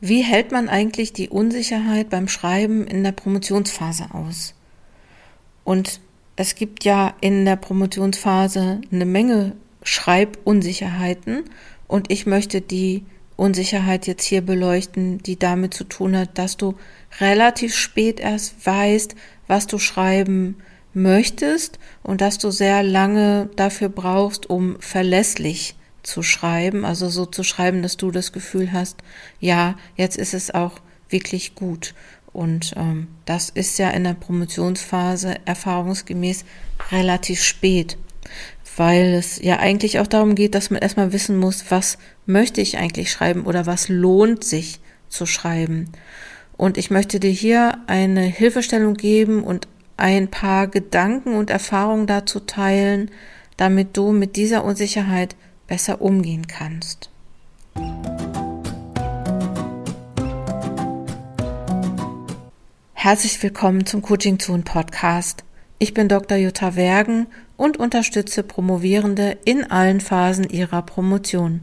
Wie hält man eigentlich die Unsicherheit beim Schreiben in der Promotionsphase aus? Und es gibt ja in der Promotionsphase eine Menge Schreibunsicherheiten und ich möchte die Unsicherheit jetzt hier beleuchten, die damit zu tun hat, dass du relativ spät erst weißt, was du schreiben möchtest und dass du sehr lange dafür brauchst, um verlässlich zu schreiben, also so zu schreiben, dass du das Gefühl hast, ja, jetzt ist es auch wirklich gut. Und ähm, das ist ja in der Promotionsphase erfahrungsgemäß relativ spät, weil es ja eigentlich auch darum geht, dass man erstmal wissen muss, was möchte ich eigentlich schreiben oder was lohnt sich zu schreiben. Und ich möchte dir hier eine Hilfestellung geben und ein paar Gedanken und Erfahrungen dazu teilen, damit du mit dieser Unsicherheit besser umgehen kannst. Herzlich willkommen zum Coaching Zone Podcast. Ich bin Dr. Jutta Wergen und unterstütze Promovierende in allen Phasen ihrer Promotion.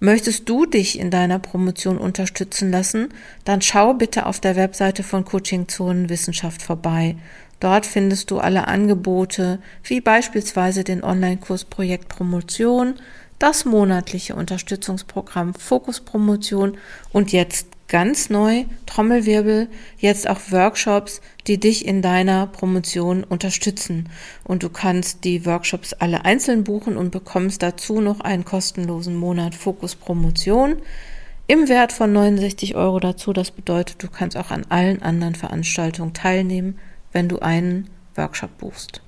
Möchtest du dich in deiner Promotion unterstützen lassen, dann schau bitte auf der Webseite von Coaching Zonen Wissenschaft vorbei. Dort findest du alle Angebote, wie beispielsweise den Online-Kurs Projekt Promotion, das monatliche Unterstützungsprogramm Fokus Promotion und jetzt ganz neu, Trommelwirbel, jetzt auch Workshops, die dich in deiner Promotion unterstützen. Und du kannst die Workshops alle einzeln buchen und bekommst dazu noch einen kostenlosen Monat Fokus Promotion im Wert von 69 Euro dazu. Das bedeutet, du kannst auch an allen anderen Veranstaltungen teilnehmen wenn du einen Workshop buchst.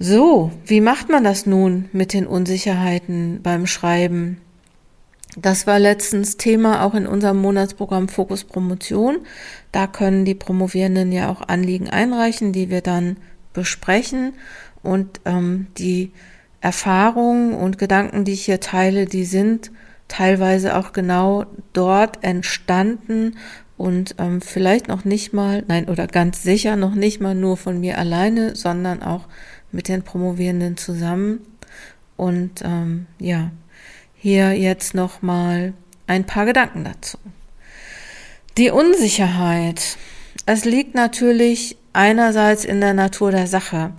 So, wie macht man das nun mit den Unsicherheiten beim Schreiben? Das war letztens Thema auch in unserem Monatsprogramm Fokus Promotion. Da können die Promovierenden ja auch Anliegen einreichen, die wir dann besprechen. Und ähm, die Erfahrungen und Gedanken, die ich hier teile, die sind teilweise auch genau dort entstanden, und ähm, vielleicht noch nicht mal, nein, oder ganz sicher noch nicht mal nur von mir alleine, sondern auch mit den Promovierenden zusammen. Und ähm, ja, hier jetzt noch mal ein paar Gedanken dazu. Die Unsicherheit. Es liegt natürlich einerseits in der Natur der Sache.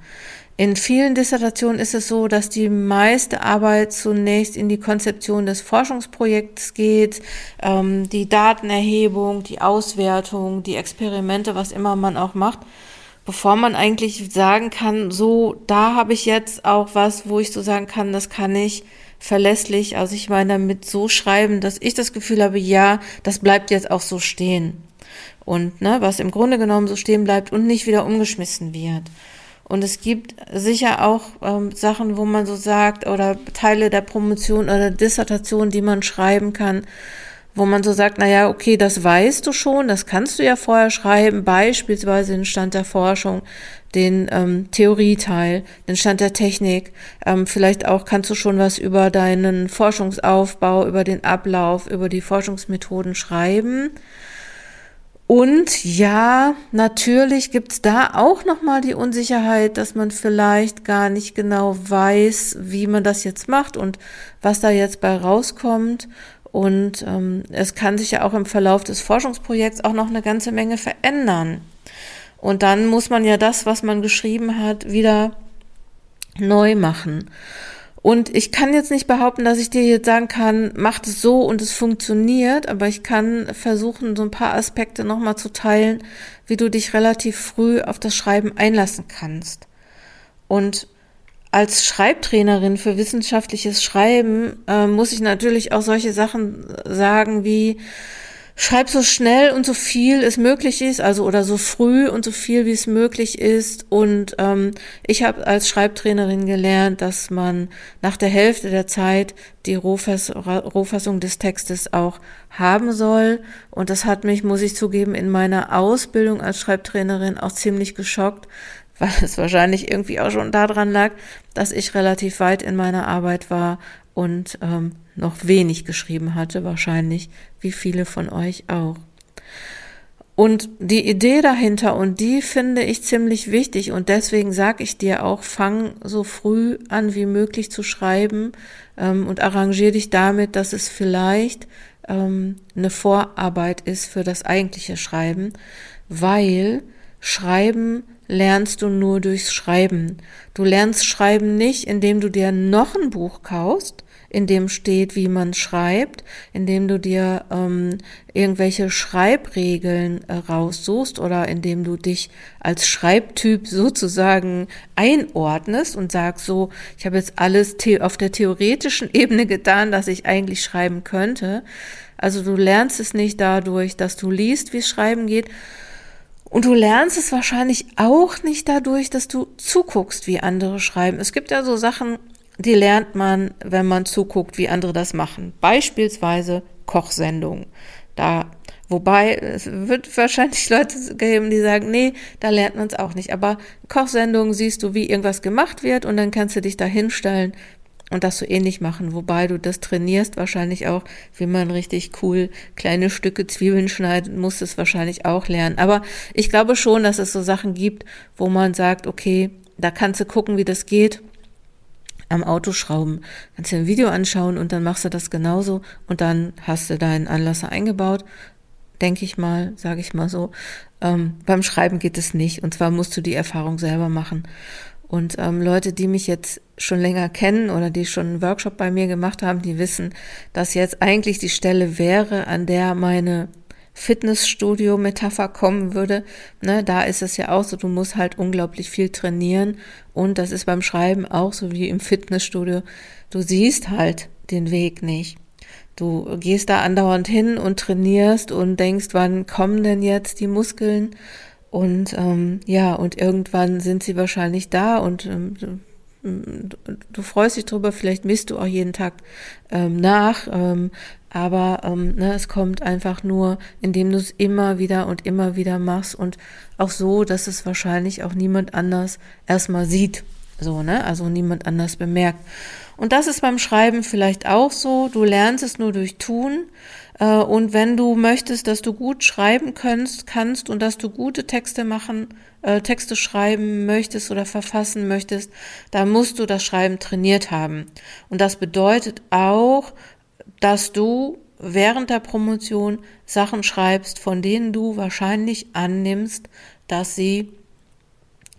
In vielen Dissertationen ist es so, dass die meiste Arbeit zunächst in die Konzeption des Forschungsprojekts geht, ähm, die Datenerhebung, die Auswertung, die Experimente, was immer man auch macht, bevor man eigentlich sagen kann, so, da habe ich jetzt auch was, wo ich so sagen kann, das kann ich verlässlich, also ich meine damit so schreiben, dass ich das Gefühl habe, ja, das bleibt jetzt auch so stehen. Und ne, was im Grunde genommen so stehen bleibt und nicht wieder umgeschmissen wird. Und es gibt sicher auch ähm, Sachen, wo man so sagt, oder Teile der Promotion oder Dissertation, die man schreiben kann, wo man so sagt, na ja, okay, das weißt du schon, das kannst du ja vorher schreiben, beispielsweise den Stand der Forschung, den ähm, Theorieteil, den Stand der Technik, ähm, vielleicht auch kannst du schon was über deinen Forschungsaufbau, über den Ablauf, über die Forschungsmethoden schreiben. Und ja, natürlich gibt's da auch nochmal die Unsicherheit, dass man vielleicht gar nicht genau weiß, wie man das jetzt macht und was da jetzt bei rauskommt. Und ähm, es kann sich ja auch im Verlauf des Forschungsprojekts auch noch eine ganze Menge verändern. Und dann muss man ja das, was man geschrieben hat, wieder neu machen. Und ich kann jetzt nicht behaupten, dass ich dir jetzt sagen kann, mach es so und es funktioniert, aber ich kann versuchen, so ein paar Aspekte nochmal zu teilen, wie du dich relativ früh auf das Schreiben einlassen kannst. Und als Schreibtrainerin für wissenschaftliches Schreiben äh, muss ich natürlich auch solche Sachen sagen wie, Schreib so schnell und so viel es möglich ist, also oder so früh und so viel wie es möglich ist. Und ähm, ich habe als Schreibtrainerin gelernt, dass man nach der Hälfte der Zeit die Rohfass Rohfassung des Textes auch haben soll. Und das hat mich, muss ich zugeben, in meiner Ausbildung als Schreibtrainerin auch ziemlich geschockt, weil es wahrscheinlich irgendwie auch schon daran lag, dass ich relativ weit in meiner Arbeit war und ähm, noch wenig geschrieben hatte, wahrscheinlich, wie viele von euch auch. Und die Idee dahinter, und die finde ich ziemlich wichtig, und deswegen sage ich dir auch, fang so früh an wie möglich zu schreiben ähm, und arrangiere dich damit, dass es vielleicht ähm, eine Vorarbeit ist für das eigentliche Schreiben, weil Schreiben lernst du nur durchs Schreiben. Du lernst Schreiben nicht, indem du dir noch ein Buch kaufst, in dem steht, wie man schreibt, indem du dir ähm, irgendwelche Schreibregeln äh, raussuchst oder indem du dich als Schreibtyp sozusagen einordnest und sagst so, ich habe jetzt alles auf der theoretischen Ebene getan, dass ich eigentlich schreiben könnte. Also du lernst es nicht dadurch, dass du liest, wie es schreiben geht, und du lernst es wahrscheinlich auch nicht dadurch, dass du zuguckst, wie andere schreiben. Es gibt ja so Sachen, die lernt man, wenn man zuguckt, wie andere das machen. Beispielsweise Kochsendungen. Da, wobei, es wird wahrscheinlich Leute geben, die sagen, nee, da lernt man es auch nicht. Aber Kochsendungen siehst du, wie irgendwas gemacht wird und dann kannst du dich da hinstellen und das so ähnlich machen, wobei du das trainierst wahrscheinlich auch, wie man richtig cool kleine Stücke Zwiebeln schneidet, musst es wahrscheinlich auch lernen. Aber ich glaube schon, dass es so Sachen gibt, wo man sagt, okay, da kannst du gucken, wie das geht am Auto schrauben. Kannst dir ein Video anschauen und dann machst du das genauso und dann hast du deinen Anlasser eingebaut. Denke ich mal, sage ich mal so. Ähm, beim Schreiben geht es nicht und zwar musst du die Erfahrung selber machen. Und ähm, Leute, die mich jetzt schon länger kennen oder die schon einen Workshop bei mir gemacht haben, die wissen, dass jetzt eigentlich die Stelle wäre, an der meine Fitnessstudio-Metapher kommen würde, ne, da ist es ja auch so, du musst halt unglaublich viel trainieren und das ist beim Schreiben auch so wie im Fitnessstudio. Du siehst halt den Weg nicht. Du gehst da andauernd hin und trainierst und denkst, wann kommen denn jetzt die Muskeln? Und ähm, ja, und irgendwann sind sie wahrscheinlich da und ähm, du, freust dich drüber, vielleicht misst du auch jeden Tag ähm, nach, ähm, aber ähm, ne, es kommt einfach nur, indem du es immer wieder und immer wieder machst und auch so, dass es wahrscheinlich auch niemand anders erstmal sieht. So, ne? Also niemand anders bemerkt. Und das ist beim Schreiben vielleicht auch so. Du lernst es nur durch Tun. Äh, und wenn du möchtest, dass du gut schreiben kannst, kannst und dass du gute Texte machen, äh, Texte schreiben möchtest oder verfassen möchtest, dann musst du das Schreiben trainiert haben. Und das bedeutet auch, dass du während der Promotion Sachen schreibst, von denen du wahrscheinlich annimmst, dass sie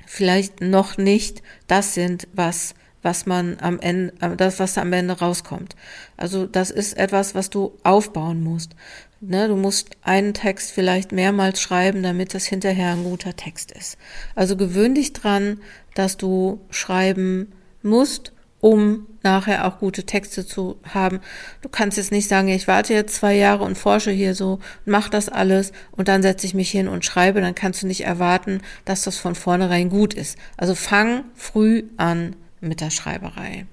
vielleicht noch nicht das sind, was was man am Ende, das, was am Ende rauskommt. Also das ist etwas, was du aufbauen musst. Ne, du musst einen Text vielleicht mehrmals schreiben, damit das hinterher ein guter Text ist. Also gewöhn dich dran, dass du schreiben musst um nachher auch gute Texte zu haben. Du kannst jetzt nicht sagen, ich warte jetzt zwei Jahre und forsche hier so, mach das alles und dann setze ich mich hin und schreibe, dann kannst du nicht erwarten, dass das von vornherein gut ist. Also fang früh an mit der Schreiberei.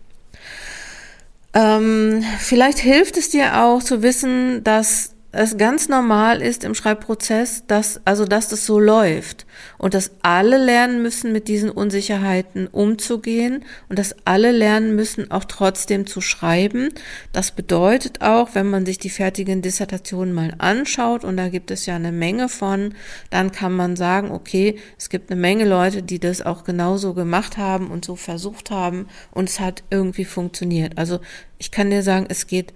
Ähm, vielleicht hilft es dir auch zu wissen, dass es ganz normal ist im Schreibprozess, dass, also, dass das so läuft und dass alle lernen müssen, mit diesen Unsicherheiten umzugehen und dass alle lernen müssen, auch trotzdem zu schreiben. Das bedeutet auch, wenn man sich die fertigen Dissertationen mal anschaut und da gibt es ja eine Menge von, dann kann man sagen, okay, es gibt eine Menge Leute, die das auch genauso gemacht haben und so versucht haben und es hat irgendwie funktioniert. Also, ich kann dir sagen, es geht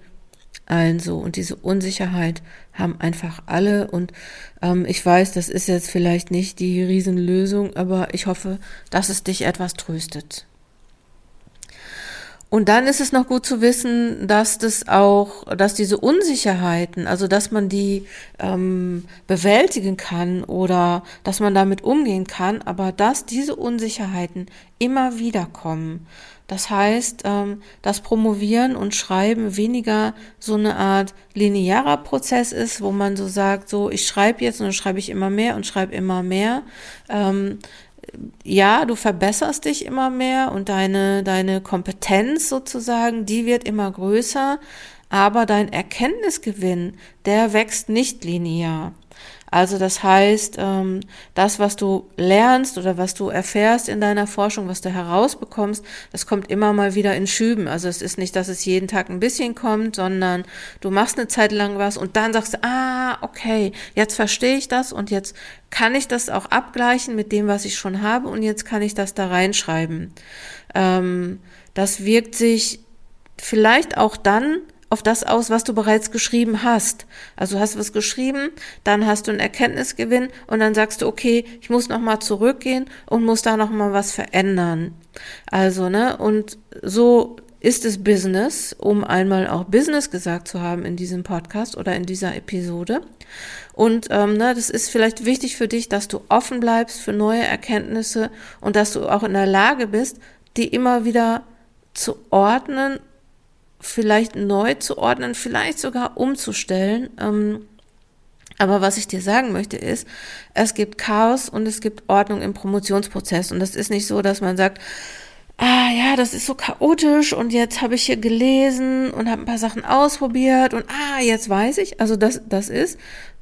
allen so. Und diese Unsicherheit haben einfach alle. Und ähm, ich weiß, das ist jetzt vielleicht nicht die Riesenlösung, aber ich hoffe, dass es dich etwas tröstet. Und dann ist es noch gut zu wissen, dass das auch, dass diese Unsicherheiten, also dass man die ähm, bewältigen kann oder dass man damit umgehen kann, aber dass diese Unsicherheiten immer wieder kommen. Das heißt, ähm, dass Promovieren und Schreiben weniger so eine Art linearer Prozess ist, wo man so sagt, so ich schreibe jetzt und dann schreibe ich immer mehr und schreibe immer mehr. Ähm, ja, du verbesserst dich immer mehr und deine, deine Kompetenz sozusagen, die wird immer größer, aber dein Erkenntnisgewinn, der wächst nicht linear. Also das heißt, ähm, das, was du lernst oder was du erfährst in deiner Forschung, was du herausbekommst, das kommt immer mal wieder in Schüben. Also es ist nicht, dass es jeden Tag ein bisschen kommt, sondern du machst eine Zeit lang was und dann sagst du, ah, okay, jetzt verstehe ich das und jetzt kann ich das auch abgleichen mit dem, was ich schon habe und jetzt kann ich das da reinschreiben. Ähm, das wirkt sich vielleicht auch dann auf das aus, was du bereits geschrieben hast. Also du hast was geschrieben, dann hast du einen Erkenntnisgewinn und dann sagst du, okay, ich muss nochmal zurückgehen und muss da nochmal was verändern. Also, ne, und so ist es Business, um einmal auch Business gesagt zu haben in diesem Podcast oder in dieser Episode. Und ähm, ne, das ist vielleicht wichtig für dich, dass du offen bleibst für neue Erkenntnisse und dass du auch in der Lage bist, die immer wieder zu ordnen vielleicht neu zu ordnen, vielleicht sogar umzustellen. Ähm, aber was ich dir sagen möchte ist, es gibt Chaos und es gibt Ordnung im Promotionsprozess. Und das ist nicht so, dass man sagt, ah ja, das ist so chaotisch und jetzt habe ich hier gelesen und habe ein paar Sachen ausprobiert und ah, jetzt weiß ich. Also das, das ist.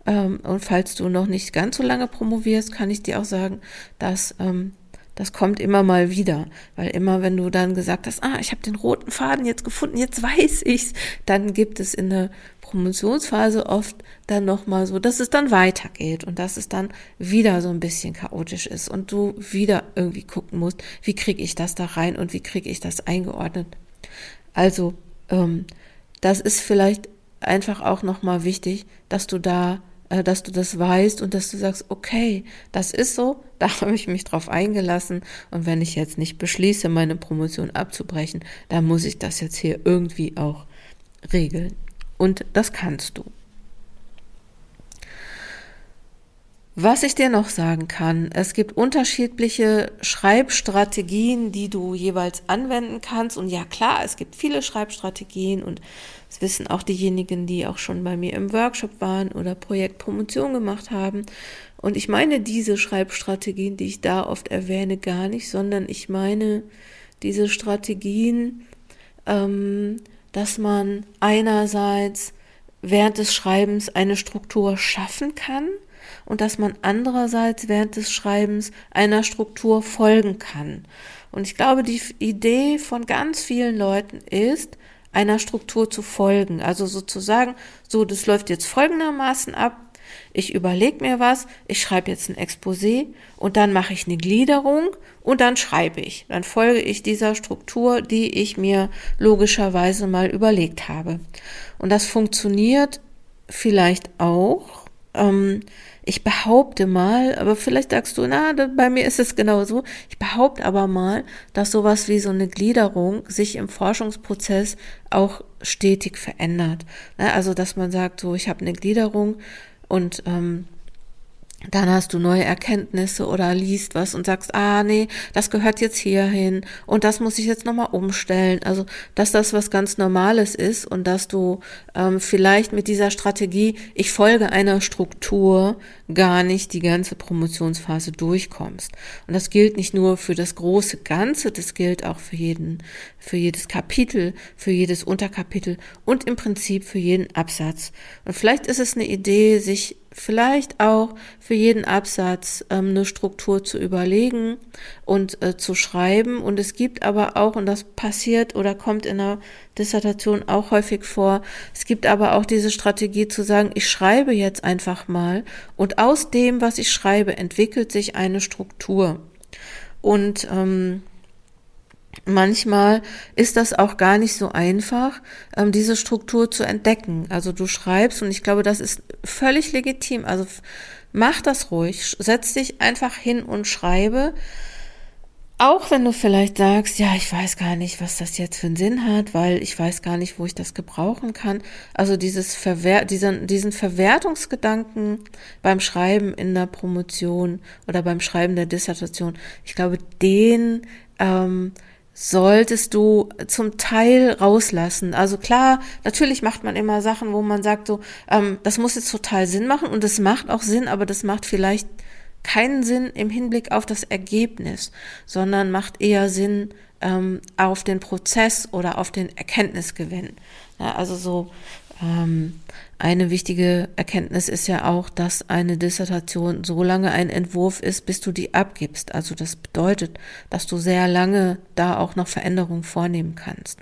Ähm, und falls du noch nicht ganz so lange promovierst, kann ich dir auch sagen, dass ähm, das kommt immer mal wieder, weil immer wenn du dann gesagt hast, ah, ich habe den roten Faden jetzt gefunden, jetzt weiß ich's, dann gibt es in der Promotionsphase oft dann noch mal so, dass es dann weitergeht und dass es dann wieder so ein bisschen chaotisch ist und du wieder irgendwie gucken musst, wie kriege ich das da rein und wie kriege ich das eingeordnet. Also ähm, das ist vielleicht einfach auch noch mal wichtig, dass du da dass du das weißt und dass du sagst, okay, das ist so, da habe ich mich drauf eingelassen und wenn ich jetzt nicht beschließe, meine Promotion abzubrechen, dann muss ich das jetzt hier irgendwie auch regeln. Und das kannst du. Was ich dir noch sagen kann, es gibt unterschiedliche Schreibstrategien, die du jeweils anwenden kannst. Und ja, klar, es gibt viele Schreibstrategien und das wissen auch diejenigen, die auch schon bei mir im Workshop waren oder Projektpromotion gemacht haben. Und ich meine diese Schreibstrategien, die ich da oft erwähne, gar nicht, sondern ich meine diese Strategien, ähm, dass man einerseits während des Schreibens eine Struktur schaffen kann und dass man andererseits während des Schreibens einer Struktur folgen kann. Und ich glaube, die Idee von ganz vielen Leuten ist, einer Struktur zu folgen. Also sozusagen, so, das läuft jetzt folgendermaßen ab. Ich überlege mir was, ich schreibe jetzt ein Exposé und dann mache ich eine Gliederung und dann schreibe ich. Dann folge ich dieser Struktur, die ich mir logischerweise mal überlegt habe. Und das funktioniert vielleicht auch. Ähm, ich behaupte mal, aber vielleicht sagst du, na, bei mir ist es genauso. Ich behaupte aber mal, dass sowas wie so eine Gliederung sich im Forschungsprozess auch stetig verändert. Ne, also, dass man sagt, so, ich habe eine Gliederung und ähm, dann hast du neue Erkenntnisse oder liest was und sagst, ah nee, das gehört jetzt hierhin und das muss ich jetzt nochmal umstellen. Also, dass das was ganz Normales ist und dass du ähm, vielleicht mit dieser Strategie, ich folge einer Struktur, gar nicht die ganze Promotionsphase durchkommst. Und das gilt nicht nur für das große Ganze, das gilt auch für jeden, für jedes Kapitel, für jedes Unterkapitel und im Prinzip für jeden Absatz. Und vielleicht ist es eine Idee, sich vielleicht auch für jeden Absatz ähm, eine Struktur zu überlegen und äh, zu schreiben. Und es gibt aber auch, und das passiert oder kommt in der Dissertation auch häufig vor, es gibt aber auch diese Strategie zu sagen, ich schreibe jetzt einfach mal und aus dem, was ich schreibe, entwickelt sich eine Struktur. Und ähm, manchmal ist das auch gar nicht so einfach, ähm, diese Struktur zu entdecken. Also du schreibst und ich glaube, das ist völlig legitim. Also mach das ruhig, setz dich einfach hin und schreibe. Auch wenn du vielleicht sagst, ja, ich weiß gar nicht, was das jetzt für einen Sinn hat, weil ich weiß gar nicht, wo ich das gebrauchen kann. Also dieses Verwer diesen, diesen Verwertungsgedanken beim Schreiben in der Promotion oder beim Schreiben der Dissertation, ich glaube, den ähm, solltest du zum Teil rauslassen. Also klar, natürlich macht man immer Sachen, wo man sagt so, ähm, das muss jetzt total Sinn machen und das macht auch Sinn, aber das macht vielleicht keinen Sinn im Hinblick auf das Ergebnis, sondern macht eher Sinn ähm, auf den Prozess oder auf den Erkenntnisgewinn. Ja, also so ähm, eine wichtige Erkenntnis ist ja auch, dass eine Dissertation so lange ein Entwurf ist, bis du die abgibst. Also das bedeutet, dass du sehr lange da auch noch Veränderungen vornehmen kannst.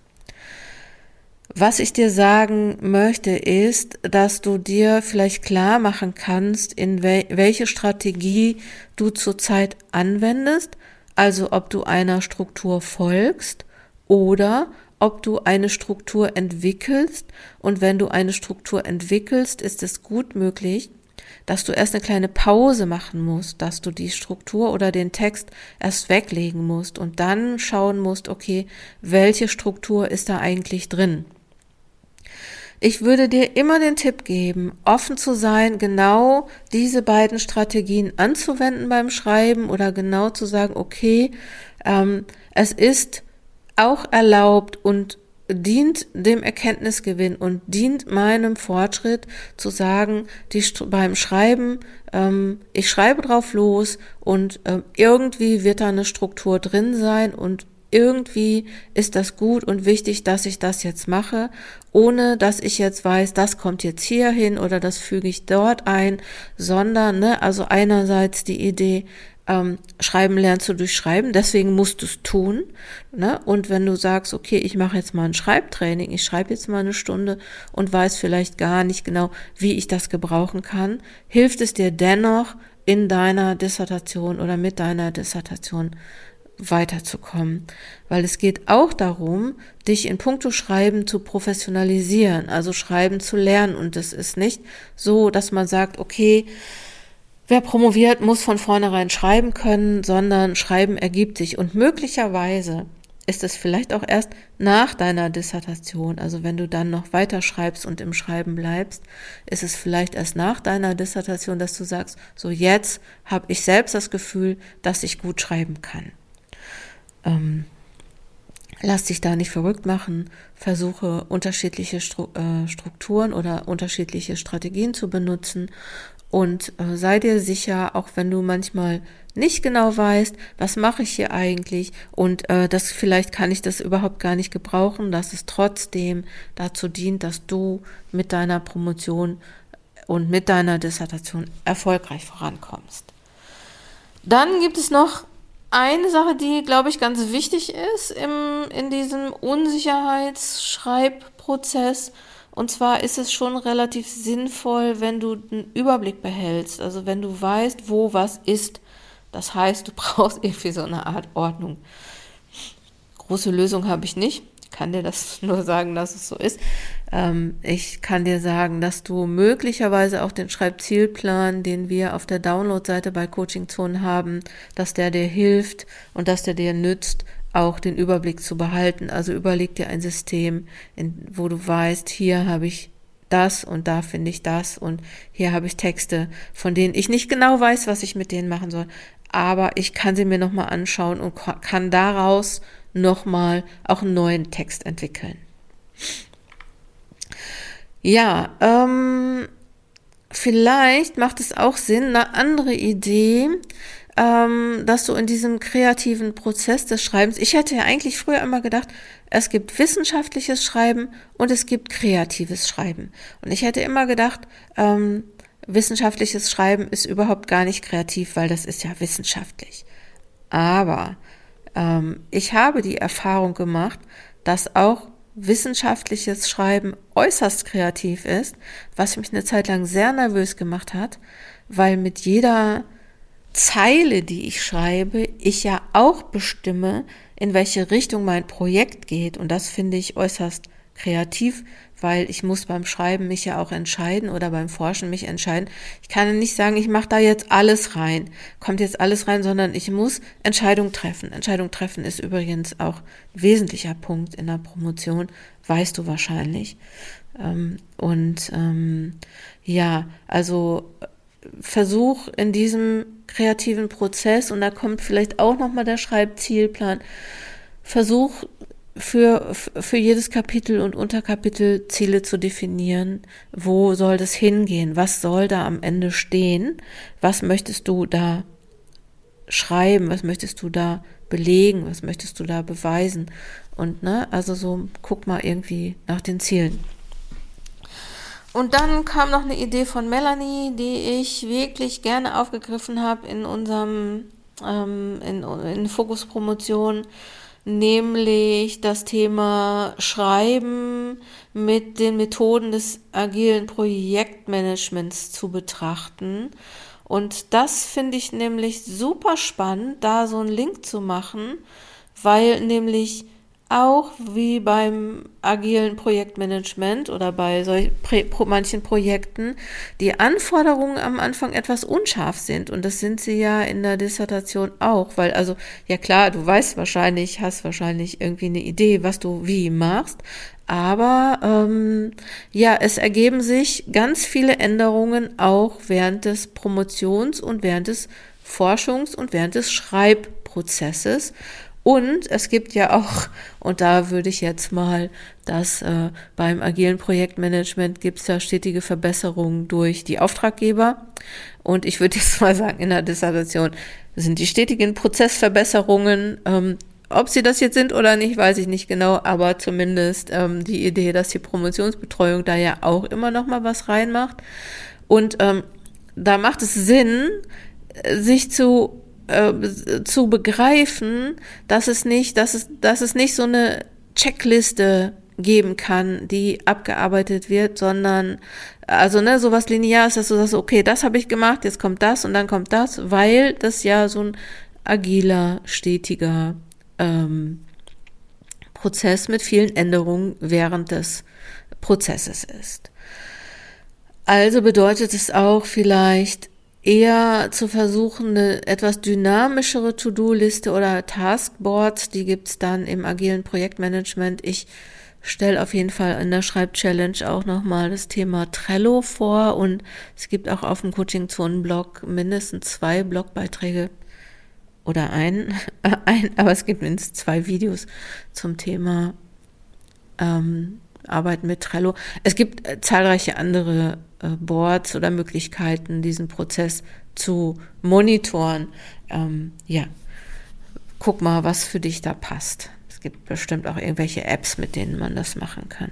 Was ich dir sagen möchte, ist, dass du dir vielleicht klar machen kannst, in wel welche Strategie du zurzeit anwendest, also ob du einer Struktur folgst oder ob du eine Struktur entwickelst. Und wenn du eine Struktur entwickelst, ist es gut möglich, dass du erst eine kleine Pause machen musst, dass du die Struktur oder den Text erst weglegen musst und dann schauen musst, okay, welche Struktur ist da eigentlich drin? Ich würde dir immer den Tipp geben, offen zu sein, genau diese beiden Strategien anzuwenden beim Schreiben oder genau zu sagen, okay, ähm, es ist auch erlaubt und dient dem Erkenntnisgewinn und dient meinem Fortschritt zu sagen, die, beim Schreiben, ähm, ich schreibe drauf los und ähm, irgendwie wird da eine Struktur drin sein und irgendwie ist das gut und wichtig, dass ich das jetzt mache, ohne dass ich jetzt weiß, das kommt jetzt hier hin oder das füge ich dort ein, sondern, ne, also einerseits die Idee, ähm, Schreiben lernst du durch Schreiben, deswegen musst du es tun. Ne? Und wenn du sagst, okay, ich mache jetzt mal ein Schreibtraining, ich schreibe jetzt mal eine Stunde und weiß vielleicht gar nicht genau, wie ich das gebrauchen kann, hilft es dir dennoch in deiner Dissertation oder mit deiner Dissertation weiterzukommen. Weil es geht auch darum, dich in puncto Schreiben zu professionalisieren, also Schreiben zu lernen. Und es ist nicht so, dass man sagt, okay, wer promoviert, muss von vornherein schreiben können, sondern Schreiben ergibt sich. Und möglicherweise ist es vielleicht auch erst nach deiner Dissertation, also wenn du dann noch weiter schreibst und im Schreiben bleibst, ist es vielleicht erst nach deiner Dissertation, dass du sagst, so jetzt habe ich selbst das Gefühl, dass ich gut schreiben kann. Ähm, lass dich da nicht verrückt machen, versuche unterschiedliche äh, Strukturen oder unterschiedliche Strategien zu benutzen. Und äh, sei dir sicher, auch wenn du manchmal nicht genau weißt, was mache ich hier eigentlich? Und äh, das vielleicht kann ich das überhaupt gar nicht gebrauchen, dass es trotzdem dazu dient, dass du mit deiner Promotion und mit deiner Dissertation erfolgreich vorankommst. Dann gibt es noch eine Sache, die, glaube ich, ganz wichtig ist im, in diesem Unsicherheitsschreibprozess. Und zwar ist es schon relativ sinnvoll, wenn du einen Überblick behältst. Also wenn du weißt, wo was ist. Das heißt, du brauchst irgendwie so eine Art Ordnung. Große Lösung habe ich nicht kann dir das nur sagen, dass es so ist. Ähm, ich kann dir sagen, dass du möglicherweise auch den Schreibzielplan, den wir auf der Download-Seite bei Coaching Zone haben, dass der dir hilft und dass der dir nützt, auch den Überblick zu behalten. Also überleg dir ein System, in, wo du weißt, hier habe ich das und da finde ich das und hier habe ich Texte, von denen ich nicht genau weiß, was ich mit denen machen soll, aber ich kann sie mir nochmal anschauen und kann daraus nochmal auch einen neuen Text entwickeln. Ja, ähm, vielleicht macht es auch Sinn, eine andere Idee, ähm, dass du in diesem kreativen Prozess des Schreibens, ich hätte ja eigentlich früher immer gedacht, es gibt wissenschaftliches Schreiben und es gibt kreatives Schreiben. Und ich hätte immer gedacht, ähm, wissenschaftliches Schreiben ist überhaupt gar nicht kreativ, weil das ist ja wissenschaftlich. Aber ähm, ich habe die Erfahrung gemacht, dass auch wissenschaftliches Schreiben äußerst kreativ ist, was mich eine Zeit lang sehr nervös gemacht hat, weil mit jeder Zeile, die ich schreibe, ich ja auch bestimme, in welche Richtung mein Projekt geht. Und das finde ich äußerst kreativ, weil ich muss beim Schreiben mich ja auch entscheiden oder beim Forschen mich entscheiden. Ich kann nicht sagen, ich mache da jetzt alles rein, kommt jetzt alles rein, sondern ich muss Entscheidung treffen. Entscheidung treffen ist übrigens auch ein wesentlicher Punkt in der Promotion, weißt du wahrscheinlich. Ähm, und ähm, ja, also Versuch in diesem kreativen Prozess und da kommt vielleicht auch noch mal der Schreibzielplan. Versuch für, für jedes Kapitel und Unterkapitel Ziele zu definieren. Wo soll das hingehen? Was soll da am Ende stehen? Was möchtest du da schreiben? Was möchtest du da belegen? Was möchtest du da beweisen? Und, ne, also so, guck mal irgendwie nach den Zielen. Und dann kam noch eine Idee von Melanie, die ich wirklich gerne aufgegriffen habe in unserem, ähm, in, in Fokuspromotion. Promotion nämlich das Thema Schreiben mit den Methoden des agilen Projektmanagements zu betrachten. Und das finde ich nämlich super spannend, da so einen Link zu machen, weil nämlich auch wie beim agilen Projektmanagement oder bei solch, pro, manchen Projekten die Anforderungen am Anfang etwas unscharf sind. Und das sind sie ja in der Dissertation auch, weil also, ja klar, du weißt wahrscheinlich, hast wahrscheinlich irgendwie eine Idee, was du wie machst. Aber ähm, ja, es ergeben sich ganz viele Änderungen auch während des Promotions- und während des Forschungs- und während des Schreibprozesses. Und es gibt ja auch, und da würde ich jetzt mal, dass äh, beim agilen Projektmanagement gibt es ja stetige Verbesserungen durch die Auftraggeber. Und ich würde jetzt mal sagen, in der Dissertation sind die stetigen Prozessverbesserungen, ähm, ob sie das jetzt sind oder nicht, weiß ich nicht genau, aber zumindest ähm, die Idee, dass die Promotionsbetreuung da ja auch immer noch mal was reinmacht. Und ähm, da macht es Sinn, sich zu äh, zu begreifen, dass es nicht, dass es, dass es nicht so eine Checkliste geben kann, die abgearbeitet wird, sondern also ne, sowas linear ist, dass du sagst, okay, das habe ich gemacht, jetzt kommt das und dann kommt das, weil das ja so ein agiler, stetiger ähm, Prozess mit vielen Änderungen während des Prozesses ist. Also bedeutet es auch vielleicht eher zu versuchen, eine etwas dynamischere To-Do-Liste oder Taskboards, die gibt's dann im agilen Projektmanagement. Ich stelle auf jeden Fall in der Schreibchallenge auch nochmal das Thema Trello vor und es gibt auch auf dem Coaching-Zonen-Blog mindestens zwei Blogbeiträge oder ein, ein, aber es gibt mindestens zwei Videos zum Thema ähm, Arbeiten mit Trello. Es gibt äh, zahlreiche andere äh, Boards oder Möglichkeiten, diesen Prozess zu monitoren. Ähm, ja, guck mal, was für dich da passt. Es gibt bestimmt auch irgendwelche Apps, mit denen man das machen kann.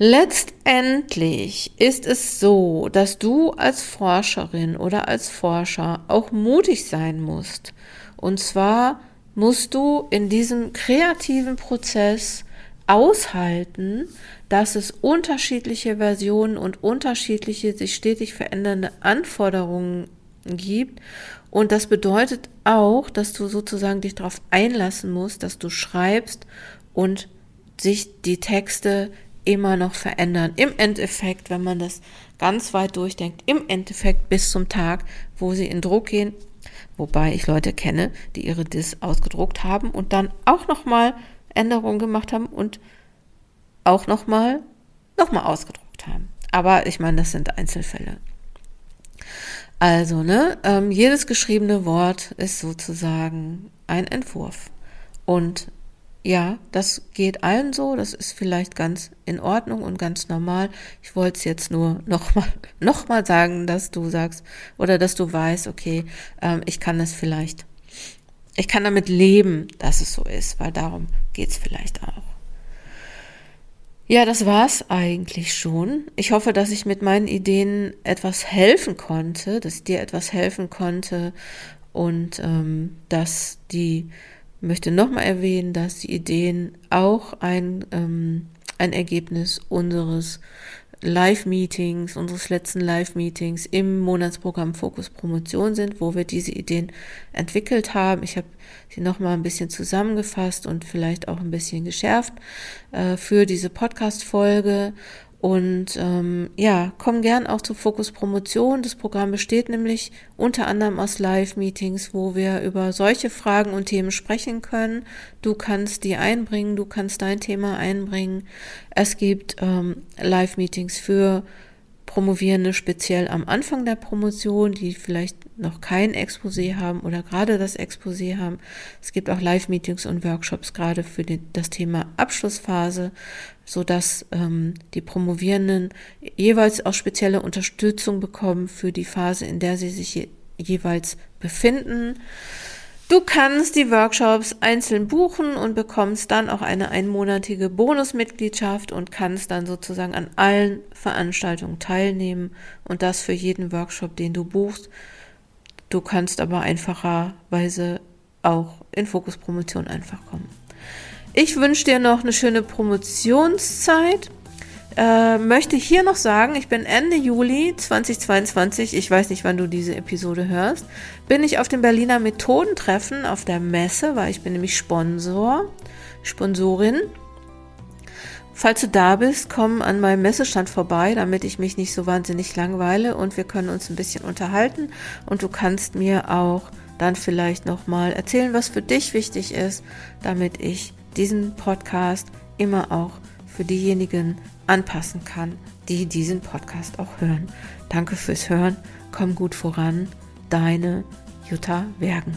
Letztendlich ist es so, dass du als Forscherin oder als Forscher auch mutig sein musst. Und zwar musst du in diesem kreativen Prozess aushalten, dass es unterschiedliche Versionen und unterschiedliche sich stetig verändernde Anforderungen gibt. Und das bedeutet auch, dass du sozusagen dich darauf einlassen musst, dass du schreibst und sich die Texte immer noch verändern. Im Endeffekt, wenn man das ganz weit durchdenkt, im Endeffekt bis zum Tag, wo sie in Druck gehen, wobei ich Leute kenne, die ihre Dis ausgedruckt haben und dann auch nochmal Änderungen gemacht haben und auch nochmal nochmal ausgedruckt haben. Aber ich meine, das sind Einzelfälle. Also, ne, ähm, jedes geschriebene Wort ist sozusagen ein Entwurf. Und ja, das geht allen so, das ist vielleicht ganz in Ordnung und ganz normal. Ich wollte es jetzt nur nochmal noch mal sagen, dass du sagst oder dass du weißt, okay, ähm, ich kann das vielleicht ich kann damit leben, dass es so ist, weil darum geht es vielleicht auch. Ja, das war's eigentlich schon. Ich hoffe, dass ich mit meinen Ideen etwas helfen konnte, dass ich dir etwas helfen konnte und ähm, dass die, möchte nochmal erwähnen, dass die Ideen auch ein, ähm, ein Ergebnis unseres Live-Meetings, unseres letzten Live-Meetings im Monatsprogramm Fokus Promotion sind, wo wir diese Ideen entwickelt haben. Ich habe sie nochmal ein bisschen zusammengefasst und vielleicht auch ein bisschen geschärft äh, für diese Podcast-Folge und ähm, ja, komm gern auch zu Fokus Promotion. Das Programm besteht nämlich unter anderem aus Live-Meetings, wo wir über solche Fragen und Themen sprechen können. Du kannst die einbringen, du kannst dein Thema einbringen. Es gibt ähm, Live-Meetings für Promovierende speziell am Anfang der Promotion, die vielleicht noch kein Exposé haben oder gerade das Exposé haben. Es gibt auch Live-Meetings und Workshops gerade für die, das Thema Abschlussphase, so dass ähm, die Promovierenden jeweils auch spezielle Unterstützung bekommen für die Phase, in der sie sich je, jeweils befinden. Du kannst die Workshops einzeln buchen und bekommst dann auch eine einmonatige Bonusmitgliedschaft und kannst dann sozusagen an allen Veranstaltungen teilnehmen und das für jeden Workshop, den du buchst. Du kannst aber einfacherweise auch in Fokus Promotion einfach kommen. Ich wünsche dir noch eine schöne Promotionszeit äh, möchte hier noch sagen, ich bin Ende Juli 2022, ich weiß nicht, wann du diese Episode hörst, bin ich auf dem Berliner Methodentreffen auf der Messe, weil ich bin nämlich Sponsor Sponsorin. Falls du da bist, komm an meinem Messestand vorbei, damit ich mich nicht so wahnsinnig langweile und wir können uns ein bisschen unterhalten und du kannst mir auch dann vielleicht nochmal erzählen, was für dich wichtig ist, damit ich diesen Podcast immer auch für diejenigen anpassen kann, die diesen Podcast auch hören. Danke fürs Hören, komm gut voran, deine Jutta Wergen.